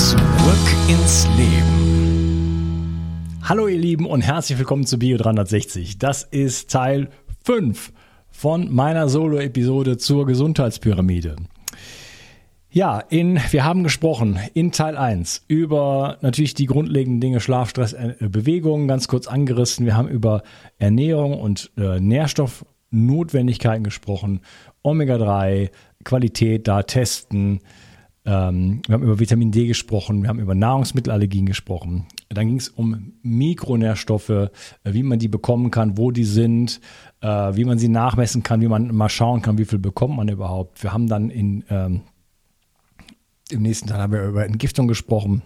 Zurück ins Leben. Hallo ihr Lieben und herzlich willkommen zu Bio 360. Das ist Teil 5 von meiner Solo-Episode zur Gesundheitspyramide. Ja, in, wir haben gesprochen in Teil 1 über natürlich die grundlegenden Dinge Schlaf, Stress, äh, Bewegung, ganz kurz angerissen. Wir haben über Ernährung und äh, Nährstoffnotwendigkeiten gesprochen, Omega-3, Qualität da testen, ähm, wir haben über Vitamin D gesprochen, wir haben über Nahrungsmittelallergien gesprochen. Dann ging es um Mikronährstoffe, äh, wie man die bekommen kann, wo die sind, äh, wie man sie nachmessen kann, wie man mal schauen kann, wie viel bekommt man überhaupt. Wir haben dann in, ähm, im nächsten Teil haben wir über Entgiftung gesprochen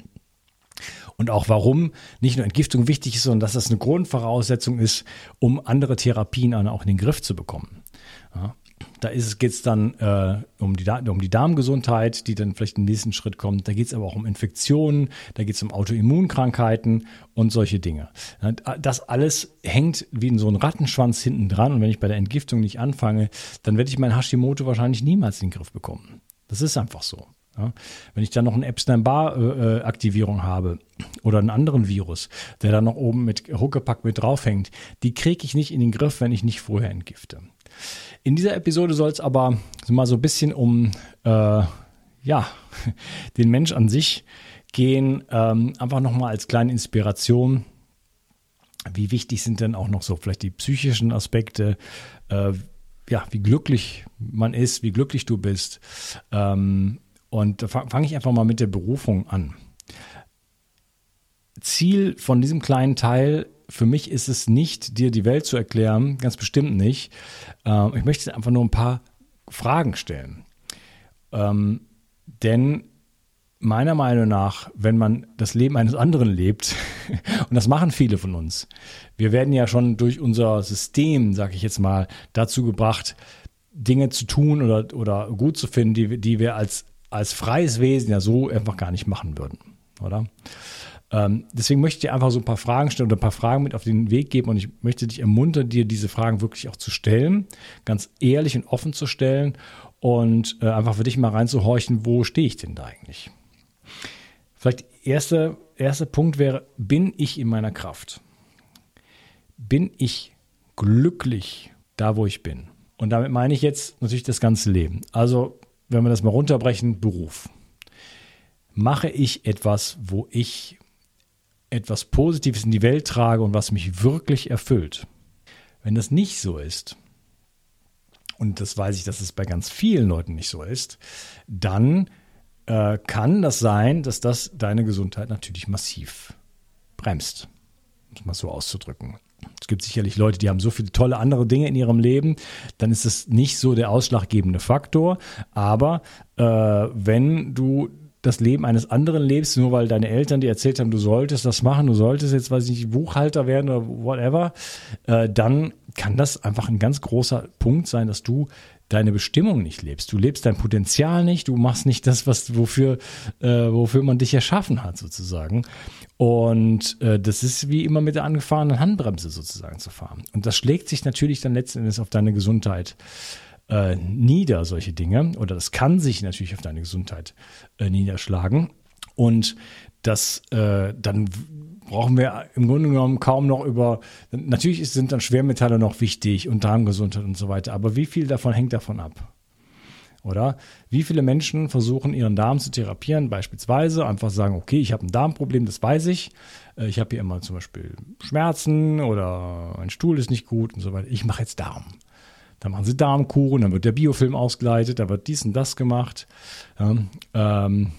und auch warum nicht nur Entgiftung wichtig ist, sondern dass das eine Grundvoraussetzung ist, um andere Therapien auch in den Griff zu bekommen. Ja. Da geht es dann äh, um, die, um die Darmgesundheit, die dann vielleicht im nächsten Schritt kommt. Da geht es aber auch um Infektionen, da geht es um Autoimmunkrankheiten und solche Dinge. Das alles hängt wie in so einem Rattenschwanz hinten dran. Und wenn ich bei der Entgiftung nicht anfange, dann werde ich mein Hashimoto wahrscheinlich niemals in den Griff bekommen. Das ist einfach so. Ja, wenn ich dann noch eine Epstein-Barr-Aktivierung habe oder einen anderen Virus, der da noch oben mit Huckepack mit draufhängt, die kriege ich nicht in den Griff, wenn ich nicht vorher entgifte. In dieser Episode soll es aber mal so ein bisschen um äh, ja, den Mensch an sich gehen. Ähm, einfach nochmal als kleine Inspiration. Wie wichtig sind denn auch noch so vielleicht die psychischen Aspekte? Äh, ja, wie glücklich man ist, wie glücklich du bist. Ähm, und da fange ich einfach mal mit der Berufung an. Ziel von diesem kleinen Teil für mich ist es nicht, dir die Welt zu erklären, ganz bestimmt nicht. Ähm, ich möchte einfach nur ein paar Fragen stellen. Ähm, denn meiner Meinung nach, wenn man das Leben eines anderen lebt, und das machen viele von uns, wir werden ja schon durch unser System, sage ich jetzt mal, dazu gebracht, Dinge zu tun oder, oder gut zu finden, die, die wir als, als freies Wesen ja so einfach gar nicht machen würden, oder? Ähm, deswegen möchte ich dir einfach so ein paar Fragen stellen oder ein paar Fragen mit auf den Weg geben und ich möchte dich ermuntern, dir diese Fragen wirklich auch zu stellen, ganz ehrlich und offen zu stellen und äh, einfach für dich mal reinzuhorchen, wo stehe ich denn da eigentlich? Vielleicht erster erste Punkt wäre, bin ich in meiner Kraft? Bin ich glücklich da, wo ich bin? Und damit meine ich jetzt natürlich das ganze Leben. Also, wenn wir das mal runterbrechen, Beruf. Mache ich etwas, wo ich etwas Positives in die Welt trage und was mich wirklich erfüllt. Wenn das nicht so ist, und das weiß ich, dass es bei ganz vielen Leuten nicht so ist, dann äh, kann das sein, dass das deine Gesundheit natürlich massiv bremst, um es mal so auszudrücken. Es gibt sicherlich Leute, die haben so viele tolle andere Dinge in ihrem Leben, dann ist es nicht so der ausschlaggebende Faktor. Aber äh, wenn du das Leben eines anderen lebst, nur weil deine Eltern dir erzählt haben, du solltest das machen, du solltest jetzt, weiß ich nicht, Buchhalter werden oder whatever, äh, dann kann das einfach ein ganz großer Punkt sein, dass du deine Bestimmung nicht lebst. Du lebst dein Potenzial nicht, du machst nicht das, was wofür, äh, wofür man dich erschaffen hat, sozusagen. Und äh, das ist wie immer mit der angefahrenen Handbremse sozusagen zu fahren. Und das schlägt sich natürlich dann letzten Endes auf deine Gesundheit äh, nieder, solche Dinge. Oder das kann sich natürlich auf deine Gesundheit äh, niederschlagen. Und das äh, dann brauchen wir im Grunde genommen kaum noch über, natürlich sind dann Schwermetalle noch wichtig und Darmgesundheit und so weiter, aber wie viel davon hängt davon ab? Oder wie viele Menschen versuchen ihren Darm zu therapieren, beispielsweise einfach sagen, okay, ich habe ein Darmproblem, das weiß ich, äh, ich habe hier immer zum Beispiel Schmerzen oder mein Stuhl ist nicht gut und so weiter, ich mache jetzt Darm. Dann machen sie Darmkuchen, dann wird der Biofilm ausgeleitet, da wird dies und das gemacht. Ja, ähm,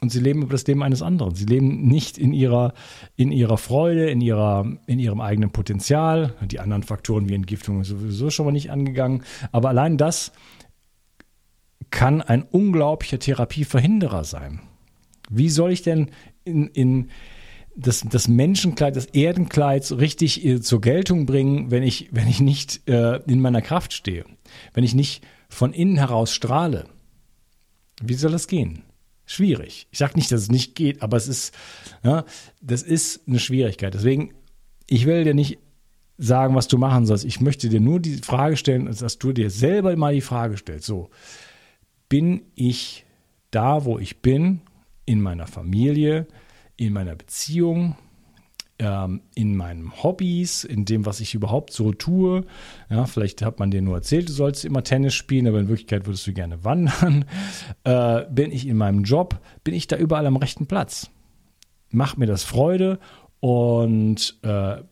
und sie leben über das Leben eines anderen. Sie leben nicht in ihrer, in ihrer Freude, in, ihrer, in ihrem eigenen Potenzial. Die anderen Faktoren wie Entgiftung sind sowieso schon mal nicht angegangen. Aber allein das kann ein unglaublicher Therapieverhinderer sein. Wie soll ich denn in, in das, das Menschenkleid, das Erdenkleid so richtig äh, zur Geltung bringen, wenn ich, wenn ich nicht äh, in meiner Kraft stehe? Wenn ich nicht von innen heraus strahle? Wie soll das gehen? schwierig. Ich sage nicht, dass es nicht geht, aber es ist, ja, das ist eine Schwierigkeit. Deswegen, ich will dir nicht sagen, was du machen sollst. Ich möchte dir nur die Frage stellen, dass du dir selber mal die Frage stellst. So, bin ich da, wo ich bin, in meiner Familie, in meiner Beziehung, ähm, in meinen Hobbys, in dem, was ich überhaupt so tue. Ja, vielleicht hat man dir nur erzählt, du sollst immer Tennis spielen, aber in Wirklichkeit würdest du gerne wandern. Äh, bin ich in meinem Job? Bin ich da überall am rechten Platz? Macht mir das Freude und äh,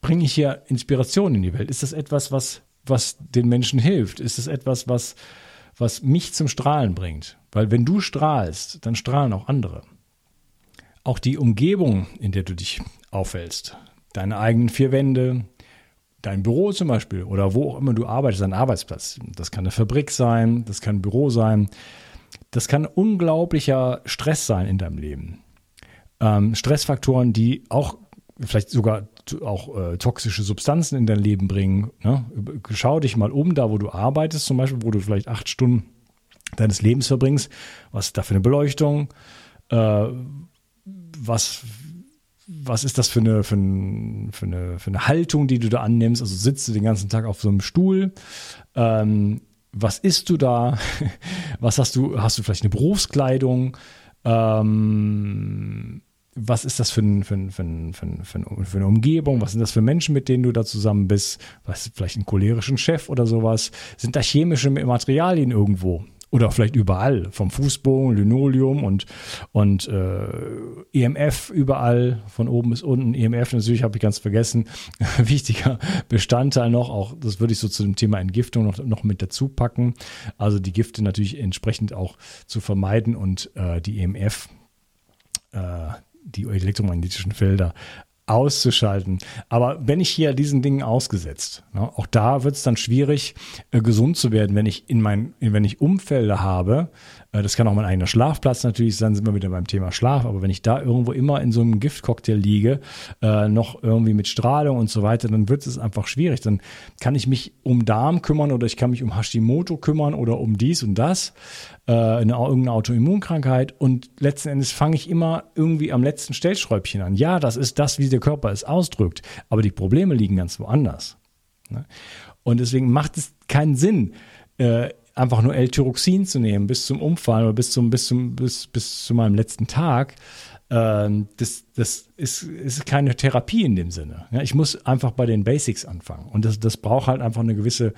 bringe ich hier Inspiration in die Welt? Ist das etwas, was, was den Menschen hilft? Ist das etwas, was, was mich zum Strahlen bringt? Weil wenn du strahlst, dann strahlen auch andere. Auch die Umgebung, in der du dich aufhältst, deine eigenen vier Wände, dein Büro zum Beispiel oder wo auch immer du arbeitest, dein Arbeitsplatz. Das kann eine Fabrik sein, das kann ein Büro sein. Das kann unglaublicher Stress sein in deinem Leben. Ähm, Stressfaktoren, die auch vielleicht sogar auch äh, toxische Substanzen in dein Leben bringen. Ne? Schau dich mal um, da wo du arbeitest, zum Beispiel, wo du vielleicht acht Stunden deines Lebens verbringst. Was ist da für eine Beleuchtung? Äh, was, was ist das für eine, für, ein, für, eine, für eine Haltung, die du da annimmst? Also sitzt du den ganzen Tag auf so einem Stuhl? Ähm, was isst du da? Was hast du? Hast du vielleicht eine Berufskleidung? Ähm, was ist das für, ein, für, ein, für, ein, für, für, eine Umgebung? Was sind das für Menschen, mit denen du da zusammen bist? Was vielleicht einen cholerischen Chef oder sowas? Sind da chemische Materialien irgendwo? Oder vielleicht überall, vom Fußbogen, Linoleum und, und äh, EMF überall, von oben bis unten. EMF natürlich habe ich ganz vergessen. Wichtiger Bestandteil noch, auch das würde ich so zu dem Thema Entgiftung noch, noch mit dazu packen. Also die Gifte natürlich entsprechend auch zu vermeiden und äh, die EMF, äh, die elektromagnetischen Felder auszuschalten. Aber wenn ich hier diesen Dingen ausgesetzt, ne, auch da wird es dann schwierig, äh, gesund zu werden, wenn ich in mein, wenn ich Umfelder habe, äh, das kann auch mein eigener Schlafplatz natürlich sein, sind wir wieder beim Thema Schlaf, aber wenn ich da irgendwo immer in so einem Giftcocktail liege, äh, noch irgendwie mit Strahlung und so weiter, dann wird es einfach schwierig. Dann kann ich mich um Darm kümmern oder ich kann mich um Hashimoto kümmern oder um dies und das, äh, eine, irgendeine Autoimmunkrankheit und letzten Endes fange ich immer irgendwie am letzten Stellschräubchen an. Ja, das ist das, wie der Körper es ausdrückt, aber die Probleme liegen ganz woanders. Ne? Und deswegen macht es keinen Sinn, äh, einfach nur L-Tyroxin zu nehmen bis zum Umfallen oder bis zum, bis zum, bis, bis zu meinem letzten Tag, ähm, das, das ist, ist keine Therapie in dem Sinne. Ja, ich muss einfach bei den Basics anfangen. Und das, das braucht halt einfach eine gewisse,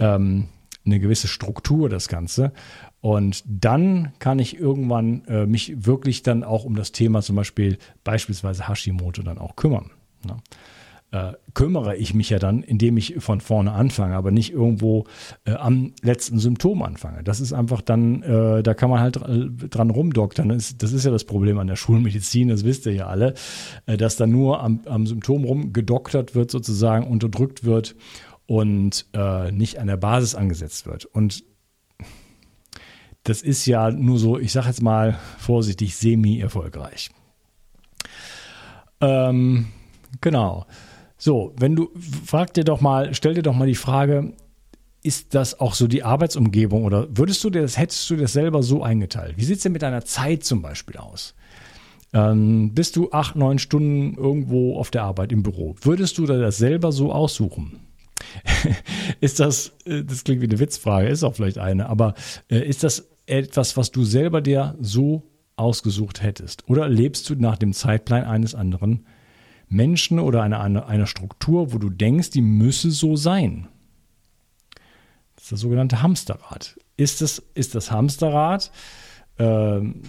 ähm, eine gewisse Struktur, das Ganze. Und dann kann ich irgendwann äh, mich wirklich dann auch um das Thema zum Beispiel beispielsweise Hashimoto dann auch kümmern. Ne? äh, kümmere ich mich ja dann, indem ich von vorne anfange, aber nicht irgendwo äh, am letzten Symptom anfange. Das ist einfach dann, äh, da kann man halt dran rumdoktern. Das ist, das ist ja das Problem an der Schulmedizin, das wisst ihr ja alle, äh, dass da nur am, am Symptom rumgedoktert wird, sozusagen unterdrückt wird und äh, nicht an der Basis angesetzt wird. Und das ist ja nur so, ich sage jetzt mal vorsichtig, semi-erfolgreich. Ähm, genau. So, wenn du, frag dir doch mal, stell dir doch mal die Frage, ist das auch so die Arbeitsumgebung oder würdest du dir das, hättest du das selber so eingeteilt? Wie sieht es denn mit deiner Zeit zum Beispiel aus? Ähm, bist du acht, neun Stunden irgendwo auf der Arbeit im Büro? Würdest du dir das selber so aussuchen? ist das, äh, das klingt wie eine Witzfrage, ist auch vielleicht eine, aber äh, ist das etwas, was du selber dir so ausgesucht hättest? Oder lebst du nach dem Zeitplan eines anderen Menschen oder einer, einer, einer Struktur, wo du denkst, die müsse so sein? Das ist das sogenannte Hamsterrad. Ist das, ist das Hamsterrad ähm,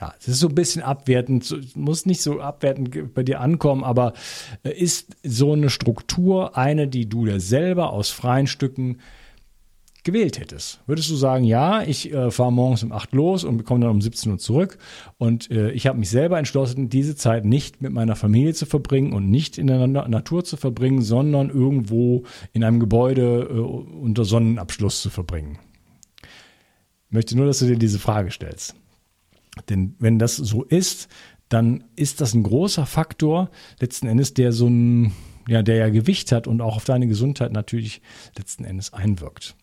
ja, es ist so ein bisschen abwertend, muss nicht so abwertend bei dir ankommen, aber äh, ist so eine Struktur eine, die du dir selber aus freien Stücken gewählt hättest? Würdest du sagen, ja, ich äh, fahre morgens um 8 los und komme dann um 17 Uhr zurück und äh, ich habe mich selber entschlossen, diese Zeit nicht mit meiner Familie zu verbringen und nicht in der Na Natur zu verbringen, sondern irgendwo in einem Gebäude äh, unter Sonnenabschluss zu verbringen? Ich möchte nur, dass du dir diese Frage stellst. Denn wenn das so ist, dann ist das ein großer Faktor letzten Endes, der so ein, ja, der ja Gewicht hat und auch auf deine Gesundheit natürlich letzten Endes einwirkt.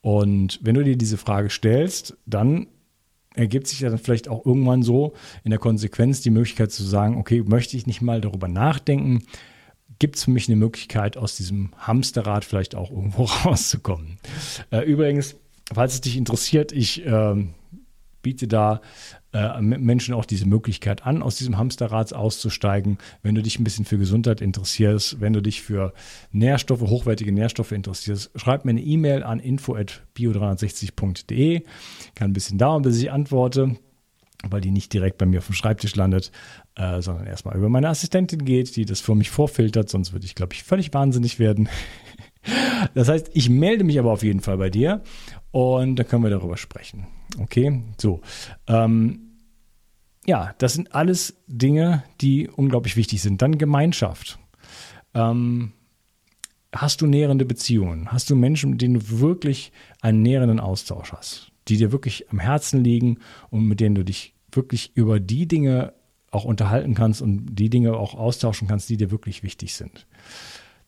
Und wenn du dir diese Frage stellst, dann ergibt sich ja dann vielleicht auch irgendwann so in der Konsequenz die Möglichkeit zu sagen, okay, möchte ich nicht mal darüber nachdenken, gibt es für mich eine Möglichkeit, aus diesem Hamsterrad vielleicht auch irgendwo rauszukommen. Äh, übrigens, falls es dich interessiert, ich äh, biete da äh, Menschen auch diese Möglichkeit an, aus diesem Hamsterrad auszusteigen. Wenn du dich ein bisschen für Gesundheit interessierst, wenn du dich für Nährstoffe, hochwertige Nährstoffe interessierst, schreib mir eine E-Mail an info@bio360.de. Kann ein bisschen dauern, bis ich antworte weil die nicht direkt bei mir auf dem Schreibtisch landet, äh, sondern erstmal über meine Assistentin geht, die das für mich vorfiltert, sonst würde ich, glaube ich, völlig wahnsinnig werden. Das heißt, ich melde mich aber auf jeden Fall bei dir und dann können wir darüber sprechen. Okay, so. Ähm, ja, das sind alles Dinge, die unglaublich wichtig sind. Dann Gemeinschaft. Ähm, hast du nährende Beziehungen? Hast du Menschen, mit denen du wirklich einen nährenden Austausch hast, die dir wirklich am Herzen liegen und mit denen du dich wirklich über die Dinge auch unterhalten kannst und die Dinge auch austauschen kannst, die dir wirklich wichtig sind?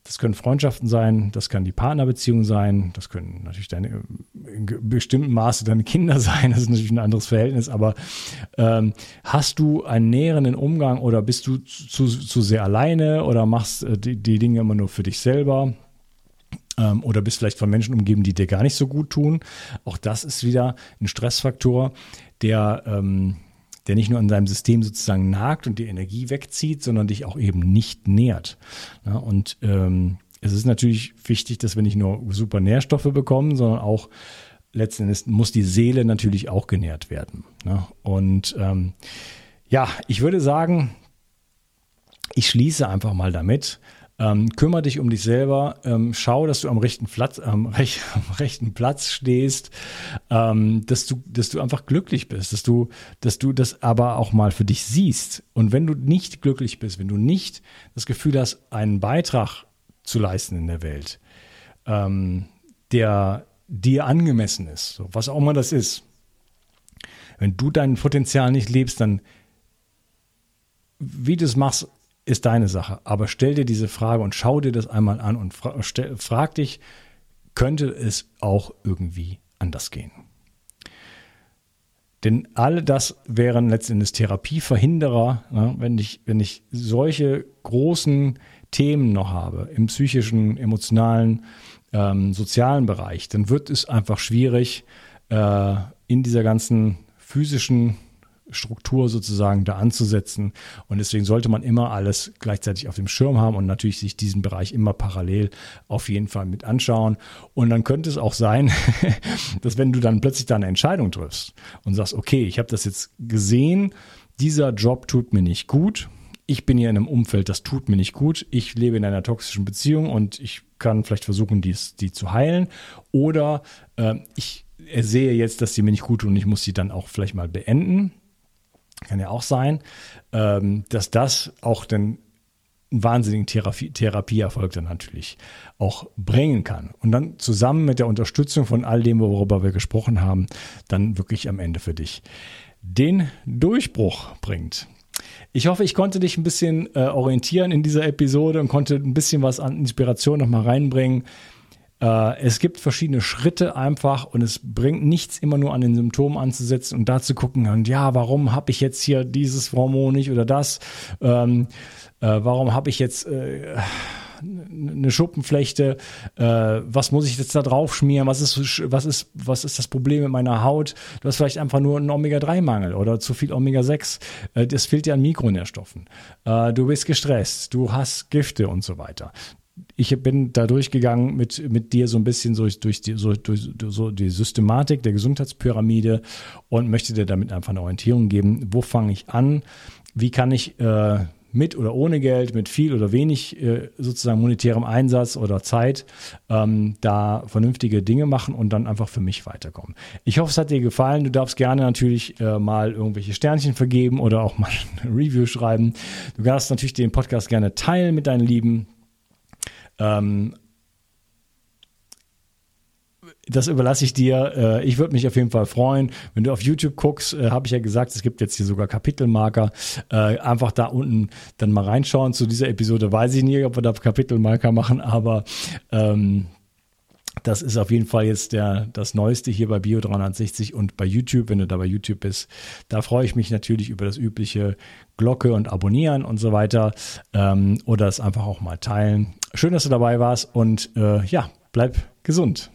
Das können Freundschaften sein, das kann die Partnerbeziehung sein, das können natürlich deine, in bestimmten Maße deine Kinder sein, das ist natürlich ein anderes Verhältnis, aber ähm, hast du einen näheren Umgang oder bist du zu, zu sehr alleine oder machst äh, die, die Dinge immer nur für dich selber? Ähm, oder bist vielleicht von Menschen umgeben, die dir gar nicht so gut tun. Auch das ist wieder ein Stressfaktor, der ähm, der nicht nur an deinem System sozusagen nagt und die Energie wegzieht, sondern dich auch eben nicht nährt. Ja, und ähm, es ist natürlich wichtig, dass wir nicht nur super Nährstoffe bekommen, sondern auch letzten Endes muss die Seele natürlich auch genährt werden. Ne? Und ähm, ja, ich würde sagen, ich schließe einfach mal damit, ähm, kümmere dich um dich selber, ähm, schau, dass du am rechten Platz, am, rech, am rechten Platz stehst, ähm, dass du, dass du einfach glücklich bist, dass du, dass du das aber auch mal für dich siehst. Und wenn du nicht glücklich bist, wenn du nicht das Gefühl hast, einen Beitrag zu leisten in der Welt, ähm, der dir angemessen ist, so, was auch immer das ist, wenn du dein Potenzial nicht lebst, dann wie du es machst, ist deine Sache. Aber stell dir diese Frage und schau dir das einmal an und fra stell, frag dich, könnte es auch irgendwie anders gehen? Denn all das wären letztendlich Therapieverhinderer, ne, wenn, ich, wenn ich solche großen Themen noch habe im psychischen, emotionalen, ähm, sozialen Bereich, dann wird es einfach schwierig, äh, in dieser ganzen physischen Struktur sozusagen da anzusetzen. Und deswegen sollte man immer alles gleichzeitig auf dem Schirm haben und natürlich sich diesen Bereich immer parallel auf jeden Fall mit anschauen. Und dann könnte es auch sein, dass wenn du dann plötzlich da eine Entscheidung triffst und sagst, okay, ich habe das jetzt gesehen, dieser Job tut mir nicht gut, ich bin hier in einem Umfeld, das tut mir nicht gut, ich lebe in einer toxischen Beziehung und ich kann vielleicht versuchen, dies, die zu heilen. Oder äh, ich sehe jetzt, dass die mir nicht gut tun und ich muss sie dann auch vielleicht mal beenden. Kann ja auch sein, ähm, dass das auch einen wahnsinnigen Therapie, Therapieerfolg dann natürlich auch bringen kann. Und dann zusammen mit der Unterstützung von all dem, worüber wir gesprochen haben, dann wirklich am Ende für dich den Durchbruch bringt. Ich hoffe, ich konnte dich ein bisschen äh, orientieren in dieser Episode und konnte ein bisschen was an Inspiration nochmal reinbringen. Äh, es gibt verschiedene Schritte einfach und es bringt nichts immer nur an den Symptomen anzusetzen und da zu gucken, und ja, warum habe ich jetzt hier dieses Hormon nicht oder das? Ähm, äh, warum habe ich jetzt äh, eine Schuppenflechte, äh, was muss ich jetzt da drauf schmieren, was ist, was ist, was ist das Problem mit meiner Haut? Du hast vielleicht einfach nur einen Omega-3-Mangel oder zu viel Omega-6. Äh, das fehlt dir an Mikronährstoffen. Äh, du bist gestresst, du hast Gifte und so weiter ich bin da durchgegangen mit, mit dir so ein bisschen so durch, die, so, durch so die Systematik der Gesundheitspyramide und möchte dir damit einfach eine Orientierung geben. Wo fange ich an? Wie kann ich äh, mit oder ohne Geld, mit viel oder wenig äh, sozusagen monetärem Einsatz oder Zeit ähm, da vernünftige Dinge machen und dann einfach für mich weiterkommen. Ich hoffe, es hat dir gefallen. Du darfst gerne natürlich äh, mal irgendwelche Sternchen vergeben oder auch mal ein Review schreiben. Du darfst natürlich den Podcast gerne teilen mit deinen Lieben. Ähm, das überlasse ich dir. Äh, ich würde mich auf jeden Fall freuen, wenn du auf YouTube guckst, äh, habe ich ja gesagt, es gibt jetzt hier sogar Kapitelmarker. Äh, einfach da unten dann mal reinschauen. Zu dieser Episode weiß ich nicht, ob wir da Kapitelmarker machen, aber ähm, das ist auf jeden Fall jetzt der, das Neueste hier bei Bio 360 und bei YouTube, wenn du da bei YouTube bist. Da freue ich mich natürlich über das übliche Glocke und Abonnieren und so weiter. Ähm, oder es einfach auch mal teilen. Schön, dass du dabei warst und äh, ja, bleib gesund.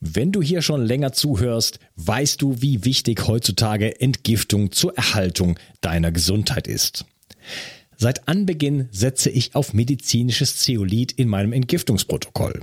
Wenn du hier schon länger zuhörst, weißt du, wie wichtig heutzutage Entgiftung zur Erhaltung deiner Gesundheit ist. Seit Anbeginn setze ich auf medizinisches Zeolit in meinem Entgiftungsprotokoll.